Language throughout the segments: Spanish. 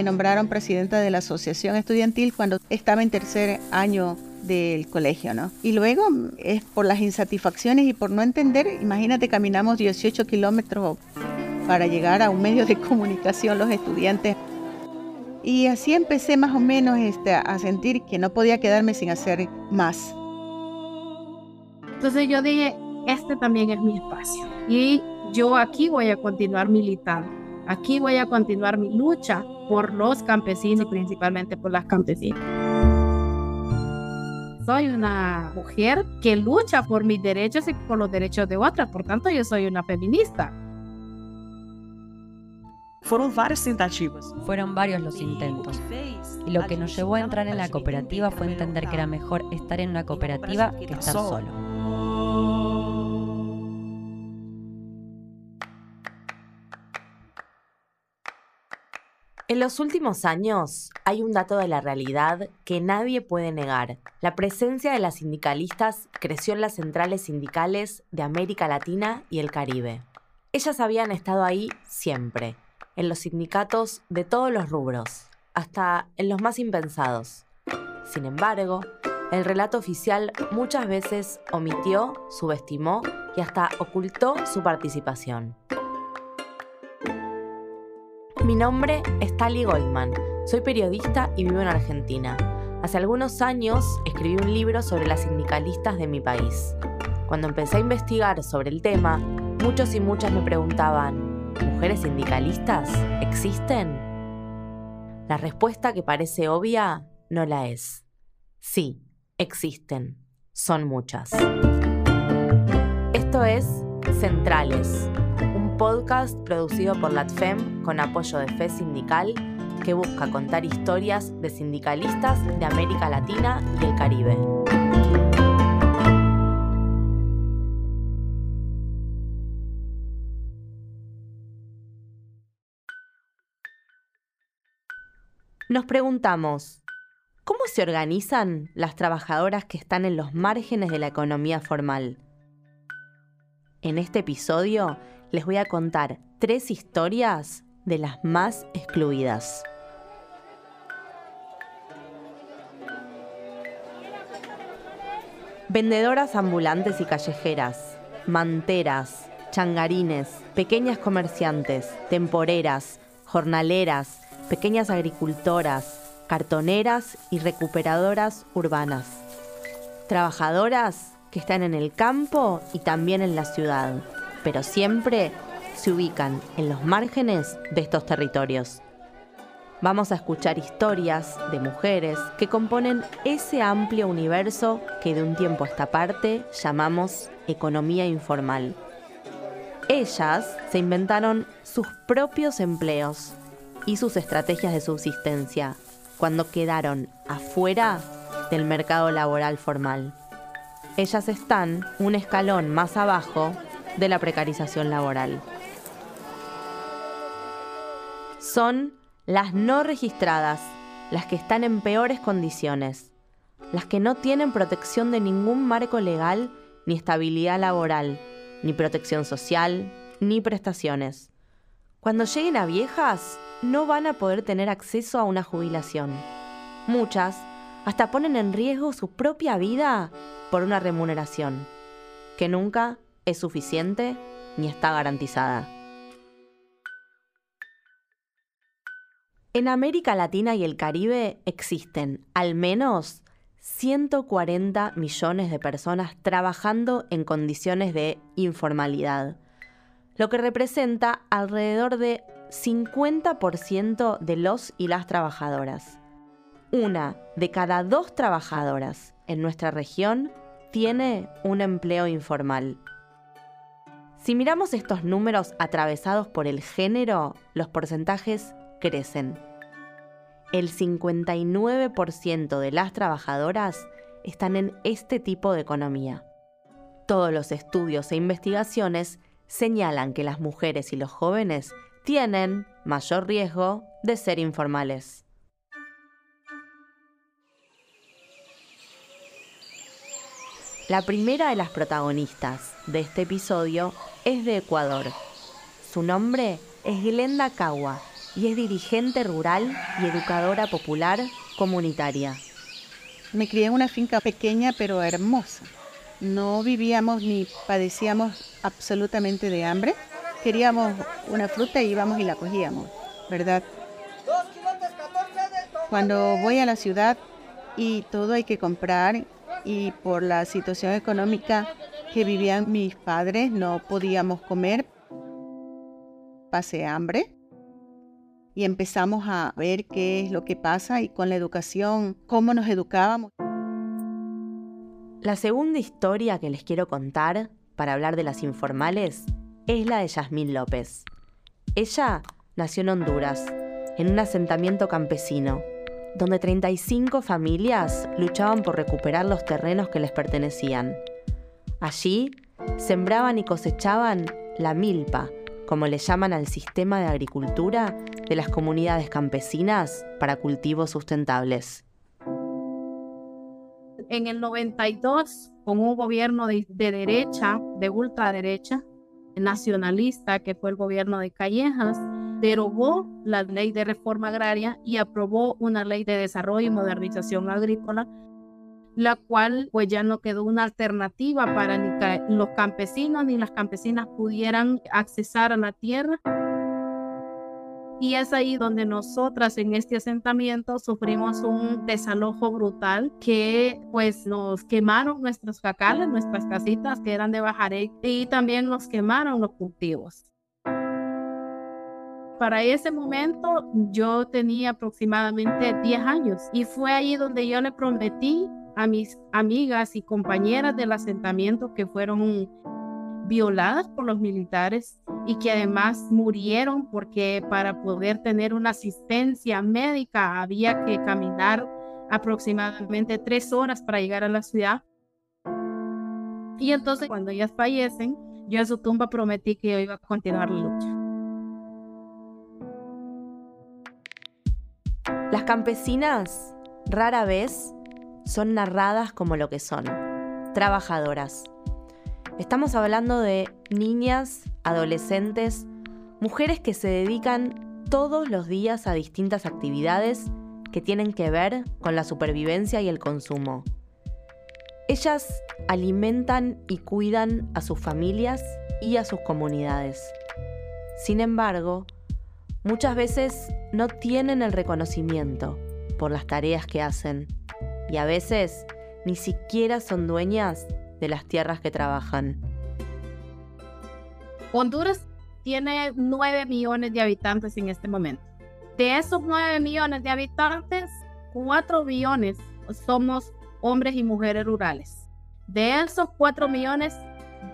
me nombraron presidenta de la asociación estudiantil cuando estaba en tercer año del colegio, ¿no? Y luego es por las insatisfacciones y por no entender, imagínate, caminamos 18 kilómetros para llegar a un medio de comunicación los estudiantes. Y así empecé más o menos este, a sentir que no podía quedarme sin hacer más. Entonces yo dije, este también es mi espacio. Y yo aquí voy a continuar militando. Aquí voy a continuar mi lucha por los campesinos y principalmente por las campesinas. Soy una mujer que lucha por mis derechos y por los derechos de otras, por tanto yo soy una feminista. Fueron varias tentativas. Fueron varios los intentos. Y lo que nos llevó a entrar en la cooperativa fue entender que era mejor estar en una cooperativa que estar solo. En los últimos años hay un dato de la realidad que nadie puede negar. La presencia de las sindicalistas creció en las centrales sindicales de América Latina y el Caribe. Ellas habían estado ahí siempre, en los sindicatos de todos los rubros, hasta en los más impensados. Sin embargo, el relato oficial muchas veces omitió, subestimó y hasta ocultó su participación. Mi nombre es Tali Goldman. Soy periodista y vivo en Argentina. Hace algunos años escribí un libro sobre las sindicalistas de mi país. Cuando empecé a investigar sobre el tema, muchos y muchas me preguntaban, ¿mujeres sindicalistas existen? La respuesta que parece obvia no la es. Sí, existen. Son muchas. Esto es Centrales, podcast producido por LATFEM con apoyo de FE Sindical que busca contar historias de sindicalistas de América Latina y el Caribe. Nos preguntamos, ¿cómo se organizan las trabajadoras que están en los márgenes de la economía formal? En este episodio les voy a contar tres historias de las más excluidas. Vendedoras ambulantes y callejeras, manteras, changarines, pequeñas comerciantes, temporeras, jornaleras, pequeñas agricultoras, cartoneras y recuperadoras urbanas. Trabajadoras que están en el campo y también en la ciudad pero siempre se ubican en los márgenes de estos territorios. Vamos a escuchar historias de mujeres que componen ese amplio universo que de un tiempo a esta parte llamamos economía informal. Ellas se inventaron sus propios empleos y sus estrategias de subsistencia cuando quedaron afuera del mercado laboral formal. Ellas están un escalón más abajo de la precarización laboral. Son las no registradas, las que están en peores condiciones, las que no tienen protección de ningún marco legal ni estabilidad laboral, ni protección social, ni prestaciones. Cuando lleguen a viejas, no van a poder tener acceso a una jubilación. Muchas hasta ponen en riesgo su propia vida por una remuneración que nunca es suficiente ni está garantizada. En América Latina y el Caribe existen al menos 140 millones de personas trabajando en condiciones de informalidad, lo que representa alrededor de 50% de los y las trabajadoras. Una de cada dos trabajadoras en nuestra región tiene un empleo informal. Si miramos estos números atravesados por el género, los porcentajes crecen. El 59% de las trabajadoras están en este tipo de economía. Todos los estudios e investigaciones señalan que las mujeres y los jóvenes tienen mayor riesgo de ser informales. La primera de las protagonistas de este episodio es de Ecuador. Su nombre es Glenda Cagua y es dirigente rural y educadora popular comunitaria. Me crié en una finca pequeña pero hermosa. No vivíamos ni padecíamos absolutamente de hambre. Queríamos una fruta y íbamos y la cogíamos, ¿verdad? Cuando voy a la ciudad y todo hay que comprar y por la situación económica que vivían mis padres no podíamos comer, pasé hambre y empezamos a ver qué es lo que pasa y con la educación, cómo nos educábamos. La segunda historia que les quiero contar para hablar de las informales es la de Yasmín López. Ella nació en Honduras, en un asentamiento campesino, donde 35 familias luchaban por recuperar los terrenos que les pertenecían. Allí sembraban y cosechaban la milpa, como le llaman al sistema de agricultura de las comunidades campesinas para cultivos sustentables. En el 92, con un gobierno de, derecha, de ultraderecha, nacionalista, que fue el gobierno de Callejas, derogó la ley de reforma agraria y aprobó una ley de desarrollo y modernización agrícola la cual pues ya no quedó una alternativa para ni los campesinos ni las campesinas pudieran accesar a la tierra. Y es ahí donde nosotras en este asentamiento sufrimos un desalojo brutal que pues nos quemaron nuestros jacales, nuestras casitas que eran de bajaré y también nos quemaron los cultivos para ese momento yo tenía aproximadamente 10 años y fue ahí donde yo le prometí a mis amigas y compañeras del asentamiento que fueron violadas por los militares y que además murieron porque para poder tener una asistencia médica había que caminar aproximadamente tres horas para llegar a la ciudad. Y entonces cuando ellas fallecen, yo a su tumba prometí que yo iba a continuar la lucha. Las campesinas rara vez son narradas como lo que son, trabajadoras. Estamos hablando de niñas, adolescentes, mujeres que se dedican todos los días a distintas actividades que tienen que ver con la supervivencia y el consumo. Ellas alimentan y cuidan a sus familias y a sus comunidades. Sin embargo, muchas veces no tienen el reconocimiento por las tareas que hacen y a veces ni siquiera son dueñas de las tierras que trabajan. Honduras tiene 9 millones de habitantes en este momento. De esos 9 millones de habitantes, 4 millones somos hombres y mujeres rurales. De esos 4 millones,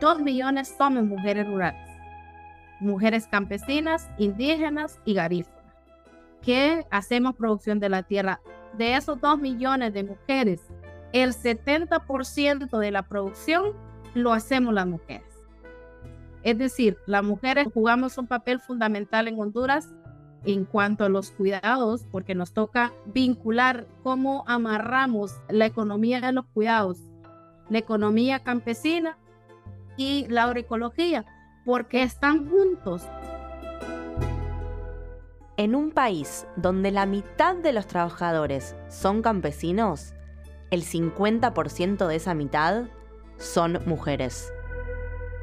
2 millones somos mujeres rurales. Mujeres campesinas, indígenas y garífunas. Que hacemos producción de la tierra de esos 2 millones de mujeres, el 70% de la producción lo hacemos las mujeres. Es decir, las mujeres jugamos un papel fundamental en Honduras en cuanto a los cuidados, porque nos toca vincular cómo amarramos la economía de los cuidados, la economía campesina y la agroecología, porque están juntos. En un país donde la mitad de los trabajadores son campesinos, el 50% de esa mitad son mujeres.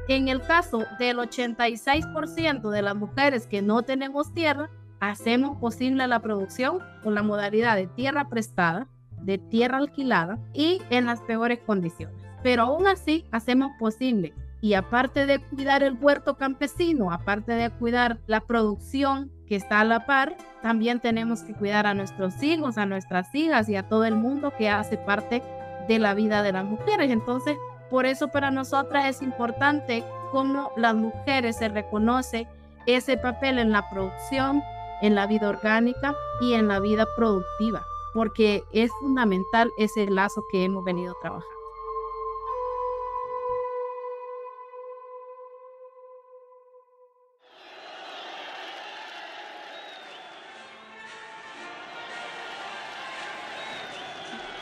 En el caso del 86% de las mujeres que no tenemos tierra, hacemos posible la producción con la modalidad de tierra prestada, de tierra alquilada y en las peores condiciones. Pero aún así hacemos posible y aparte de cuidar el huerto campesino, aparte de cuidar la producción que está a la par, también tenemos que cuidar a nuestros hijos, a nuestras hijas y a todo el mundo que hace parte de la vida de las mujeres. Entonces, por eso para nosotras es importante cómo las mujeres se reconoce ese papel en la producción, en la vida orgánica y en la vida productiva, porque es fundamental ese lazo que hemos venido trabajando.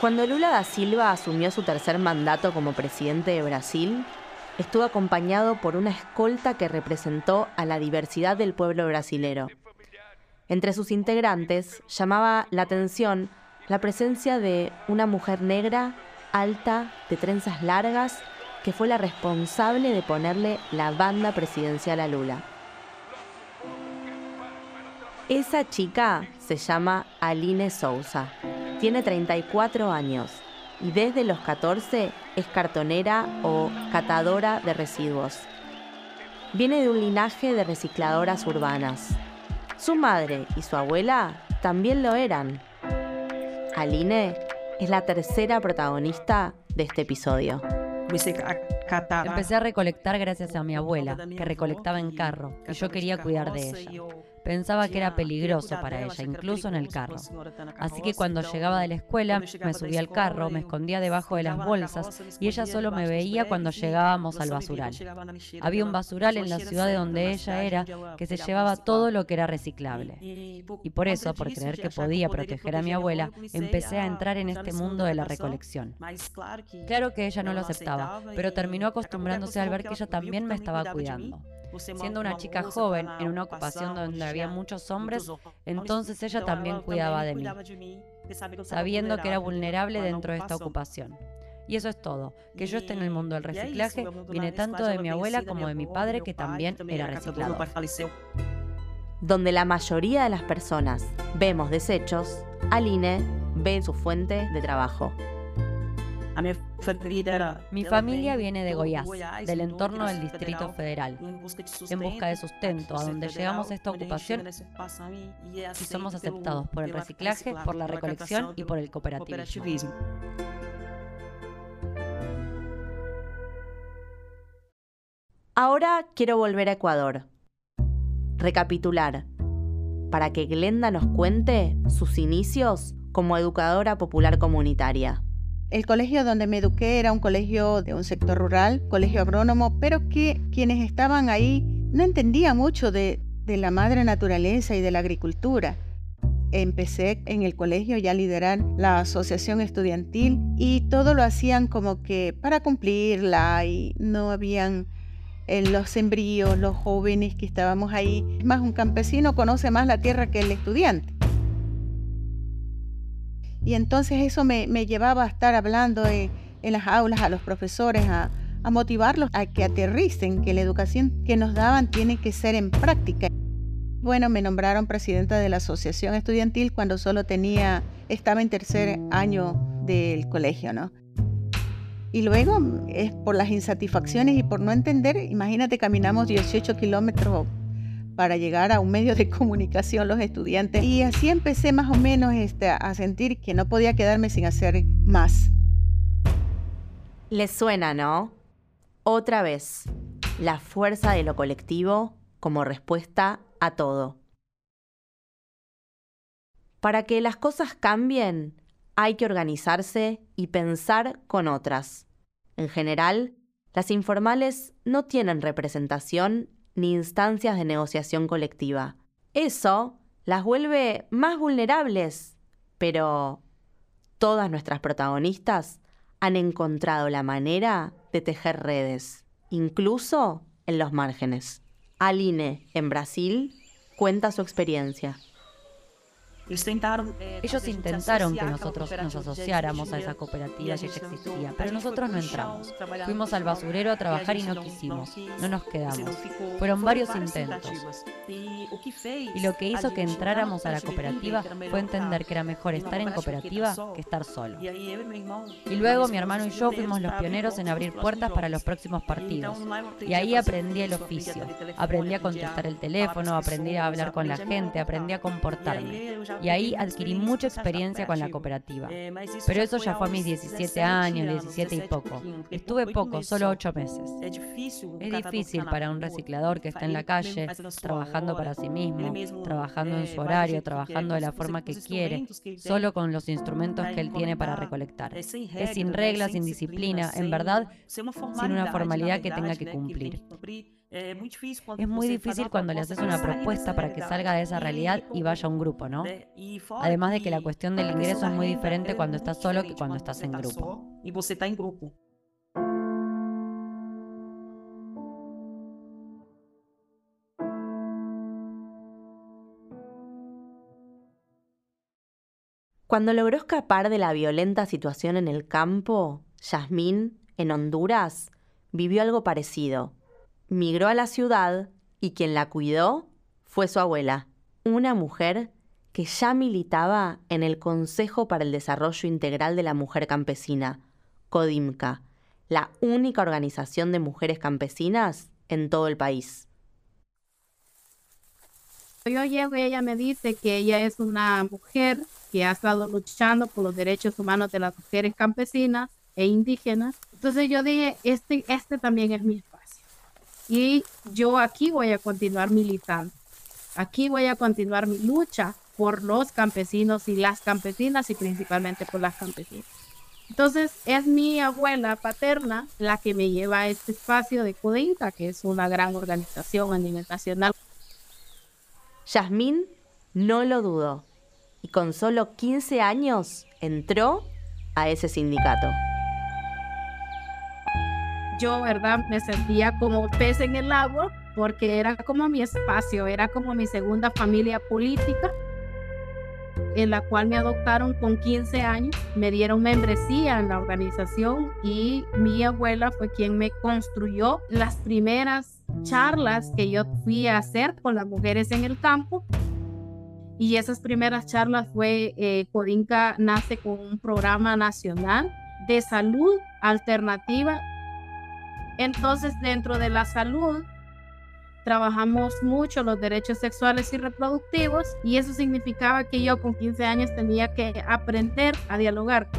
Cuando Lula da Silva asumió su tercer mandato como presidente de Brasil, estuvo acompañado por una escolta que representó a la diversidad del pueblo brasilero. Entre sus integrantes llamaba la atención la presencia de una mujer negra, alta, de trenzas largas, que fue la responsable de ponerle la banda presidencial a Lula. Esa chica se llama Aline Sousa. Tiene 34 años y desde los 14 es cartonera o catadora de residuos. Viene de un linaje de recicladoras urbanas. Su madre y su abuela también lo eran. Aline es la tercera protagonista de este episodio. Empecé a recolectar gracias a mi abuela, que recolectaba en carro, y yo quería cuidar de ella. Pensaba que era peligroso para ella, incluso en el carro. Así que cuando llegaba de la escuela, me subía al carro, me escondía debajo de las bolsas y ella solo me veía cuando llegábamos al basural. Había un basural en la ciudad de donde ella era que se llevaba todo lo que era reciclable. Y por eso, por creer que podía proteger a mi abuela, empecé a entrar en este mundo de la recolección. Claro que ella no lo aceptaba, pero terminó acostumbrándose al ver que ella también me estaba cuidando. Siendo una chica joven en una ocupación donde había muchos hombres, entonces ella también cuidaba de mí, sabiendo que era vulnerable dentro de esta ocupación. Y eso es todo. Que yo esté en el mundo del reciclaje viene tanto de mi abuela como de mi padre, que también era reciclador. Donde la mayoría de las personas vemos desechos, Aline ve su fuente de trabajo. Mi familia viene de Goiás, del entorno del Distrito Federal, en busca de sustento, a donde llegamos a esta ocupación y somos aceptados por el reciclaje, por la recolección y por el cooperativismo. Ahora quiero volver a Ecuador. Recapitular, para que Glenda nos cuente sus inicios como educadora popular comunitaria. El colegio donde me eduqué era un colegio de un sector rural, colegio agrónomo, pero que quienes estaban ahí no entendían mucho de, la madre naturaleza y de la agricultura. Empecé en el colegio ya a liderar la asociación estudiantil y todo lo hacían como que para cumplirla y no habían eh, los sembríos, los jóvenes que estábamos ahí. Más, un campesino conoce más la tierra que el estudiante. Y entonces eso me, llevaba a estar hablando en, las aulas a los profesores, a, a motivarlos a que aterricen, que la educación que nos daban tiene que ser en práctica. Bueno, me nombraron presidenta de la asociación estudiantil cuando solo tenía, estaba en tercer año del colegio, ¿no? Y luego es por las insatisfacciones y por no entender, imagínate, caminamos 18 kilómetros para llegar a un medio de comunicación los estudiantes. Y así empecé más o menos este, a sentir que no podía quedarme sin hacer más. Les suena, ¿no? Otra vez, la fuerza de lo colectivo como respuesta a todo. Para que las cosas cambien, hay que organizarse y pensar con otras. En general, las informales no tienen representación ni instancias de negociación colectiva. Eso las vuelve más vulnerables, pero todas nuestras protagonistas han encontrado la manera de tejer redes, incluso en los márgenes. Aline, en Brasil, cuenta su experiencia. Ellos intentaron que nosotros nos asociáramos a esa cooperativa que ya existía, pero nosotros no entramos. Fuimos al basurero a trabajar y no quisimos, no nos quedamos. Fueron varios intentos. Y lo que hizo que entráramos a la cooperativa fue entender que era mejor estar en cooperativa que estar solo. Y luego mi hermano y yo fuimos los pioneros en abrir puertas para los próximos partidos. Y ahí aprendí el oficio, aprendí a contestar el teléfono, aprendí a hablar con la gente, aprendí a comportarme y ahí adquirí mucha experiencia con la cooperativa. Pero eso ya fue a mis 17 años, 17 y poco. Estuve poco, solo 8 meses. Es difícil para un reciclador que está en la calle, trabajando para sí mismo, trabajando en su horario, trabajando de la forma que quiere, solo con los instrumentos que él tiene para recolectar. Es sin reglas, sin disciplina, en verdad, sin una formalidad que tenga que cumplir. Es muy difícil cuando le haces una propuesta para que salga de esa realidad y vaya a un grupo, ¿no? Además de que la cuestión del ingreso es muy diferente cuando estás solo que cuando estás en grupo. Y vos estás en grupo. Cuando logró escapar de la violenta situación en el campo, Yasmín, en Honduras, vivió algo parecido. Migró a la ciudad y quien la cuidó fue su abuela, una mujer que ya militaba en el Consejo para el Desarrollo Integral de la Mujer Campesina, CODIMCA, la única organización de mujeres campesinas en todo el país. Yo llego y ella me dice que ella es una mujer que ha estado luchando por los derechos humanos de las mujeres campesinas e indígenas. Entonces yo dije, este, este también es. Y yo aquí voy a continuar militando. Aquí voy a continuar mi lucha por los campesinos y las campesinas y principalmente por las campesinas. Entonces es mi abuela paterna la que me lleva a este espacio de Codinta, que es una gran organización a nivel nacional. Yasmín no lo dudó y con solo 15 años entró a ese sindicato. Yo, ¿verdad? Me sentía como pez en el agua porque era como mi espacio, era como mi segunda familia política en la cual me adoptaron con 15 años, me dieron membresía en la organización y mi abuela fue quien me construyó las primeras charlas que yo fui a hacer con las mujeres en el campo. Y esas primeras charlas fue, eh, Codinca nace con un programa nacional de salud alternativa. Entonces, dentro de la salud, trabajamos mucho los derechos sexuales y reproductivos y eso significaba que yo con 15 años tenía que aprender a dialogar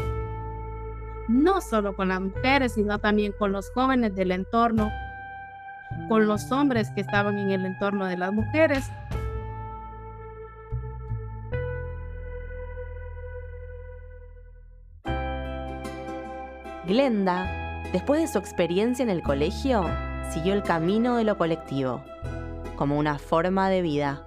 no solo con las mujeres, sino también con los jóvenes del entorno, con los hombres que estaban en el entorno de las mujeres. Glenda, después de su experiencia en el colegio, siguió el camino de lo colectivo como una forma de vida.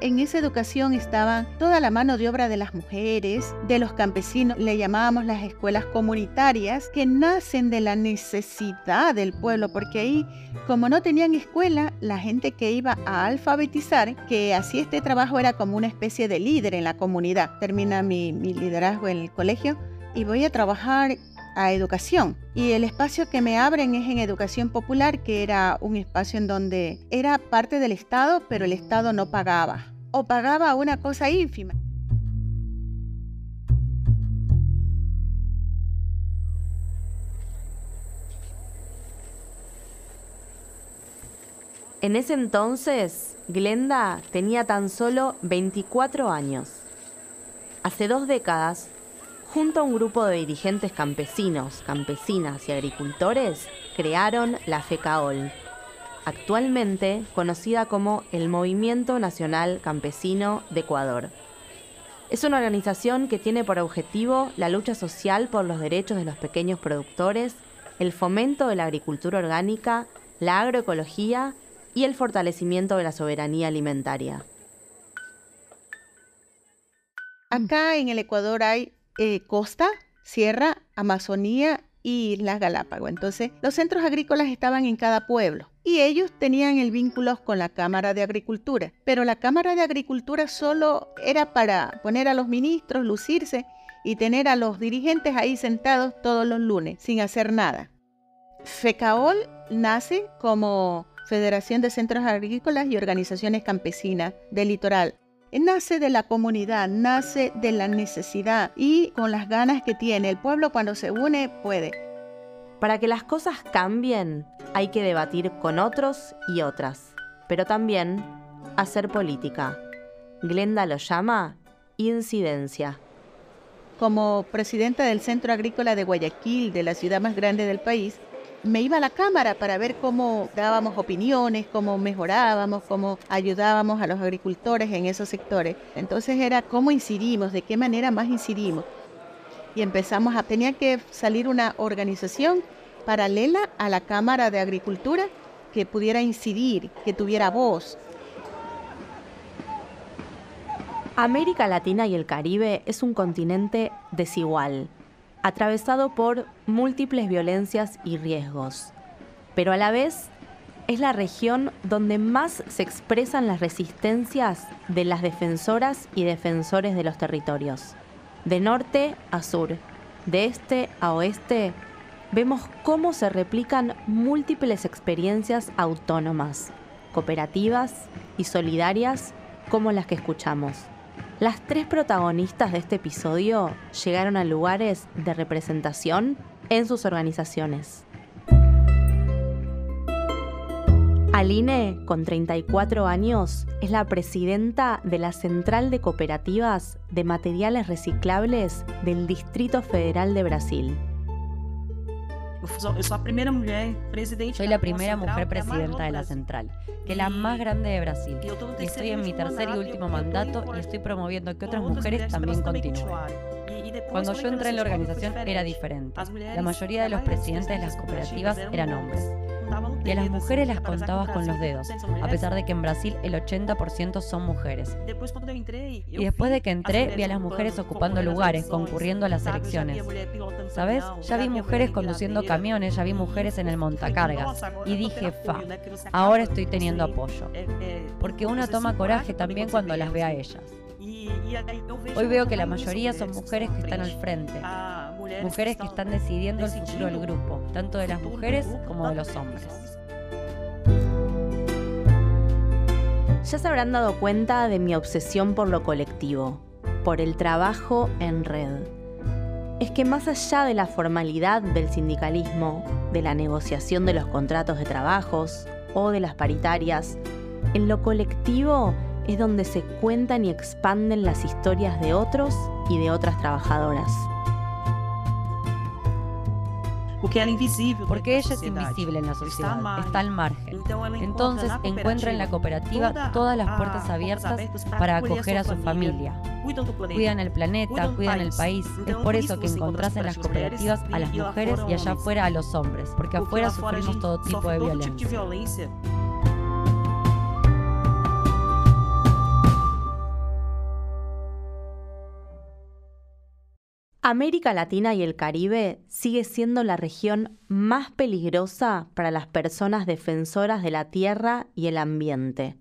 En esa educación estaba toda la mano de obra de las mujeres, de los campesinos, le llamábamos las escuelas comunitarias, que nacen de la necesidad del pueblo, porque ahí, como no tenían escuela, la gente que iba a alfabetizar, que hacía este trabajo era como una especie de líder en la comunidad. Termina mi, mi liderazgo en el colegio y voy a trabajar a educación. Y el espacio que me abren es en educación popular, que era un espacio en donde era parte del Estado, pero el Estado no pagaba. O pagaba una cosa ínfima. En ese entonces, Glenda tenía tan solo 24 años. Hace dos décadas junto a un grupo de dirigentes campesinos, campesinas y agricultores, crearon la FECAOL, actualmente conocida como el Movimiento Nacional Campesino de Ecuador. Es una organización que tiene por objetivo la lucha social por los derechos de los pequeños productores, el fomento de la agricultura orgánica, la agroecología y el fortalecimiento de la soberanía alimentaria. Acá en el Ecuador hay eh, costa, sierra, Amazonía y las Galápagos. Entonces, los centros agrícolas estaban en cada pueblo y ellos tenían el vínculo con la Cámara de Agricultura. Pero la Cámara de Agricultura solo era para poner a los ministros, lucirse y tener a los dirigentes ahí sentados todos los lunes sin hacer nada. FECAOL nace como Federación de Centros Agrícolas y Organizaciones Campesinas del Litoral nace de la comunidad, nace de la necesidad y con las ganas que tiene. El pueblo cuando se une puede. Para que las cosas cambien hay que debatir con otros y otras, pero también hacer política. Glenda lo llama incidencia. Como presidenta del Centro Agrícola de Guayaquil, de la ciudad más grande del país, me iba a la cámara para ver cómo dábamos opiniones, cómo mejorábamos, cómo ayudábamos a los agricultores en esos sectores. Entonces era cómo incidimos, de qué manera más incidimos. Y empezamos a, tenía que salir una organización paralela a la Cámara de Agricultura que pudiera incidir, que tuviera voz. América Latina y el Caribe es un continente desigual atravesado por múltiples violencias y riesgos, pero a la vez es la región donde más se expresan las resistencias de las defensoras y defensores de los territorios. De norte a sur, de este a oeste, vemos cómo se replican múltiples experiencias autónomas, cooperativas y solidarias como las que escuchamos. Las tres protagonistas de este episodio llegaron a lugares de representación en sus organizaciones. Aline, con 34 años, es la presidenta de la Central de Cooperativas de Materiales Reciclables del Distrito Federal de Brasil. Soy la primera mujer presidenta de la central, que es la más grande de Brasil. Y estoy en mi tercer y último mandato y estoy promoviendo que otras mujeres también continúen. Cuando yo entré en la organización era diferente. La mayoría de los presidentes de las cooperativas eran hombres y a las mujeres las contabas con los dedos, a pesar de que en Brasil el 80% son mujeres. Y después de que entré, vi a las mujeres ocupando lugares, concurriendo a las elecciones. ¿Sabes? Ya vi mujeres conduciendo camiones, ya vi mujeres en el montacargas. Y dije, fa, ahora estoy teniendo apoyo. Porque uno toma coraje también cuando las ve a ellas. Hoy veo que la mayoría son mujeres que están al frente, mujeres que están decidiendo el futuro del grupo, tanto de las mujeres como de los hombres. Ya se habrán dado cuenta de mi obsesión por lo colectivo, por el trabajo en red. Es que más allá de la formalidad del sindicalismo, de la negociación de los contratos de trabajos o de las paritarias, en lo colectivo es donde se cuentan y expanden las historias de otros y de otras trabajadoras. Porque ella es invisible en la sociedad, está al margen. Entonces encuentra en la cooperativa todas las puertas abiertas para acoger a su familia. Cuidan el planeta, cuidan el país. Es por eso que encontrás en las cooperativas a las mujeres y allá afuera a los hombres, porque afuera sufrimos todo tipo de violencia. América Latina y el Caribe sigue siendo la región más peligrosa para las personas defensoras de la tierra y el ambiente.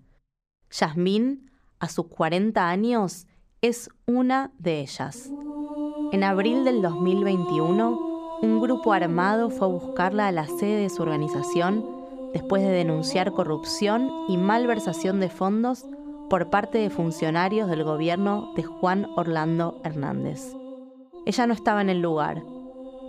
Yasmín, a sus 40 años, es una de ellas. En abril del 2021, un grupo armado fue a buscarla a la sede de su organización después de denunciar corrupción y malversación de fondos por parte de funcionarios del gobierno de Juan Orlando Hernández. Ella no estaba en el lugar.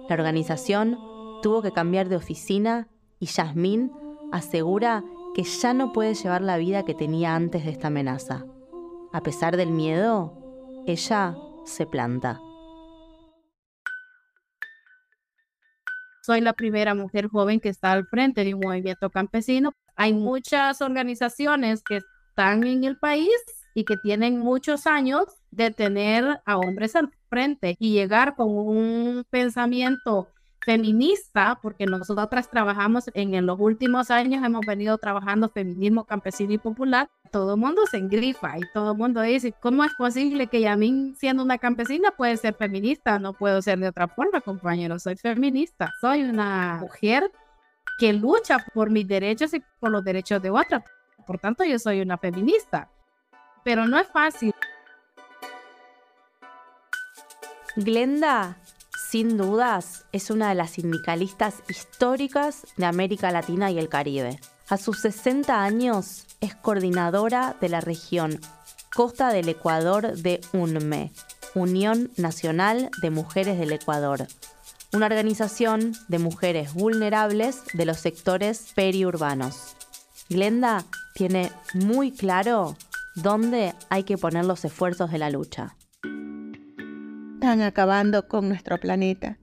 La organización tuvo que cambiar de oficina y Yasmín asegura que ya no puede llevar la vida que tenía antes de esta amenaza. A pesar del miedo, ella se planta. Soy la primera mujer joven que está al frente de un movimiento campesino. Hay muchas organizaciones que están en el país y que tienen muchos años de tener a hombres al frente y llegar con un pensamiento feminista, porque nosotras trabajamos en, los últimos años, hemos venido trabajando feminismo campesino y popular, todo el mundo se engrifa y todo el mundo dice, ¿cómo es posible que Yamin, siendo una campesina, puede ser feminista? No puedo ser de otra forma, compañero, soy feminista, soy una mujer que lucha por mis derechos y por los derechos de otras. Por tanto, yo soy una feminista. Pero no es fácil. Glenda, sin dudas, es una de las sindicalistas históricas de América Latina y el Caribe. A sus 60 años es coordinadora de la región Costa del Ecuador de UNME, Unión Nacional de Mujeres del Ecuador, una organización de mujeres vulnerables de los sectores periurbanos. Glenda tiene muy claro dónde hay que poner los esfuerzos de la lucha están acabando con nuestro planeta.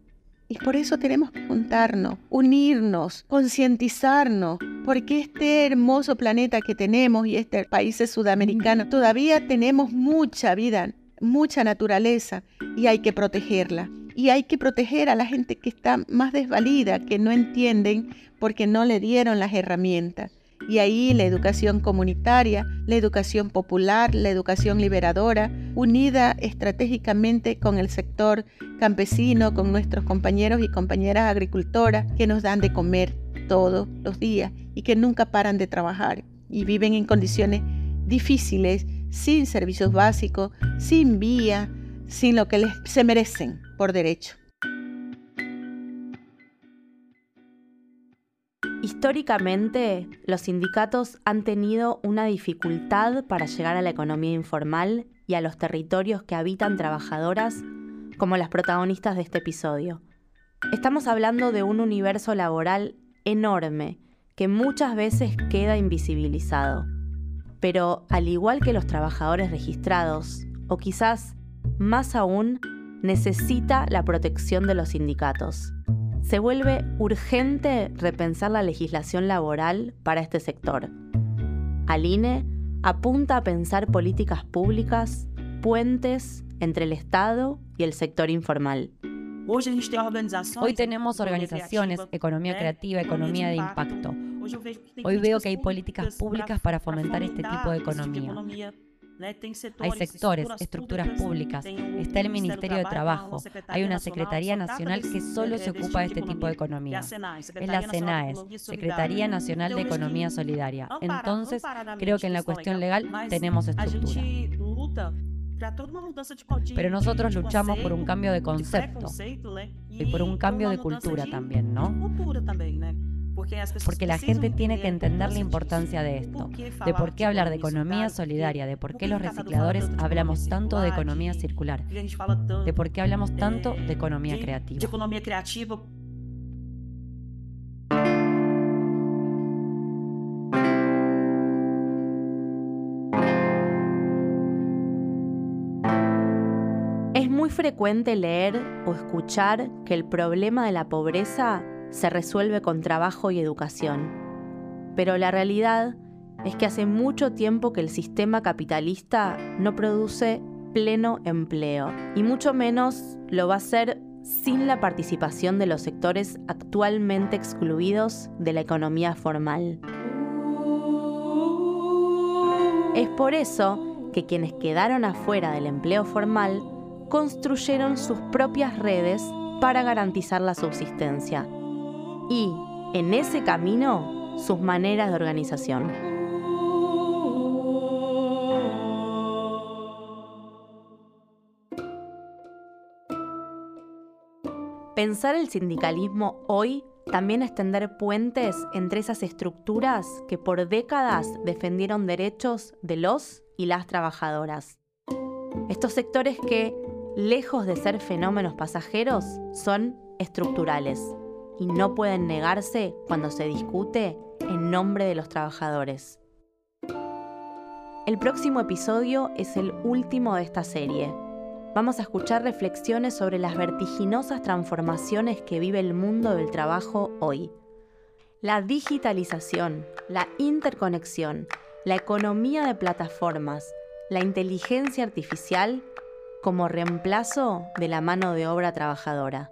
Y por eso tenemos que juntarnos, unirnos, concientizarnos, porque este hermoso planeta que tenemos y este país sudamericano, todavía tenemos mucha vida, mucha naturaleza y hay que protegerla. Y hay que proteger a la gente que está más desvalida, que no entienden porque no le dieron las herramientas. Y ahí la educación comunitaria, la educación popular, la educación liberadora, unida estratégicamente con el sector campesino, con nuestros compañeros y compañeras agricultoras que nos dan de comer todos los días y que nunca paran de trabajar y viven en condiciones difíciles, sin servicios básicos, sin vía, sin lo que les, se merecen por derecho. Históricamente, los sindicatos han tenido una dificultad para llegar a la economía informal y a los territorios que habitan trabajadoras como las protagonistas de este episodio. Estamos hablando de un universo laboral enorme que muchas veces queda invisibilizado. Pero al igual que los trabajadores registrados, o quizás más aún, necesita la protección de los sindicatos se vuelve urgente repensar la legislación laboral para este sector. Aline apunta a pensar políticas públicas, puentes entre el Estado y el sector informal. Hoy tenemos organizaciones, economía creativa, economía de impacto. Hoy veo que hay políticas públicas para fomentar este tipo de economía. Hay sectores, estructuras públicas, está el Ministerio de Trabajo, hay una Secretaría Nacional que solo se ocupa de este tipo de economía. Es la CENAES, Secretaría Nacional de Economía Solidaria. Entonces, creo que en la cuestión legal tenemos estructura. Pero nosotros luchamos por un cambio de concepto y por un cambio de cultura también, ¿no? Porque la gente tiene que entender la importancia de esto, de por qué hablar de economía solidaria, de por qué los recicladores hablamos tanto de economía circular, de por qué hablamos tanto de economía creativa. Es muy frecuente leer o escuchar que el problema de la pobreza se resuelve con trabajo y educación. Pero la realidad es que hace mucho tiempo que el sistema capitalista no produce pleno empleo, y mucho menos lo va a hacer sin la participación de los sectores actualmente excluidos de la economía formal. Es por eso que quienes quedaron afuera del empleo formal construyeron sus propias redes para garantizar la subsistencia y, en ese camino, sus maneras de organización. Pensar el sindicalismo hoy también es tender puentes entre esas estructuras que por décadas defendieron derechos de los y las trabajadoras. Estos sectores que, lejos de ser fenómenos pasajeros, son estructurales y no pueden negarse cuando se discute en nombre de los trabajadores. El próximo episodio es el último de esta serie. Vamos a escuchar reflexiones sobre las vertiginosas transformaciones que vive el mundo del trabajo hoy. La digitalización, la interconexión, la economía de plataformas, la inteligencia artificial como reemplazo de la mano de obra trabajadora.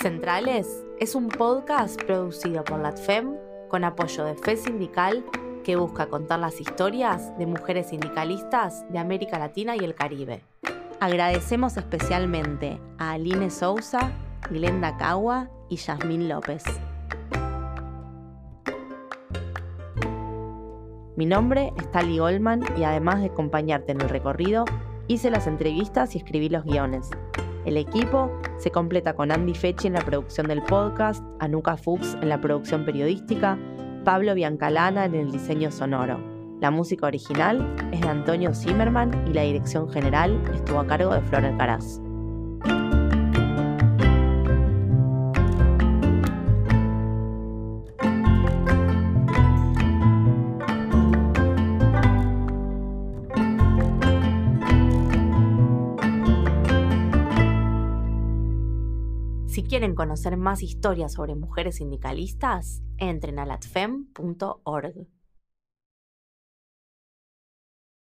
Centrales es un podcast producido por LATFEM con apoyo de FE Sindical que busca contar las historias de mujeres sindicalistas de América Latina y el Caribe. Agradecemos especialmente a Aline Sousa, Glenda Cagua y Yasmín López. Mi nombre es Tali Goldman y además de acompañarte en el recorrido, hice las entrevistas y escribí los guiones. El equipo se completa con Andy Fechi en la producción del podcast, Anuka Fuchs en la producción periodística, Pablo Biancalana en el diseño sonoro. La música original es de Antonio Zimmerman y la dirección general estuvo a cargo de Flor Alcaraz. Quieren conocer más historias sobre mujeres sindicalistas, entren a latfem.org.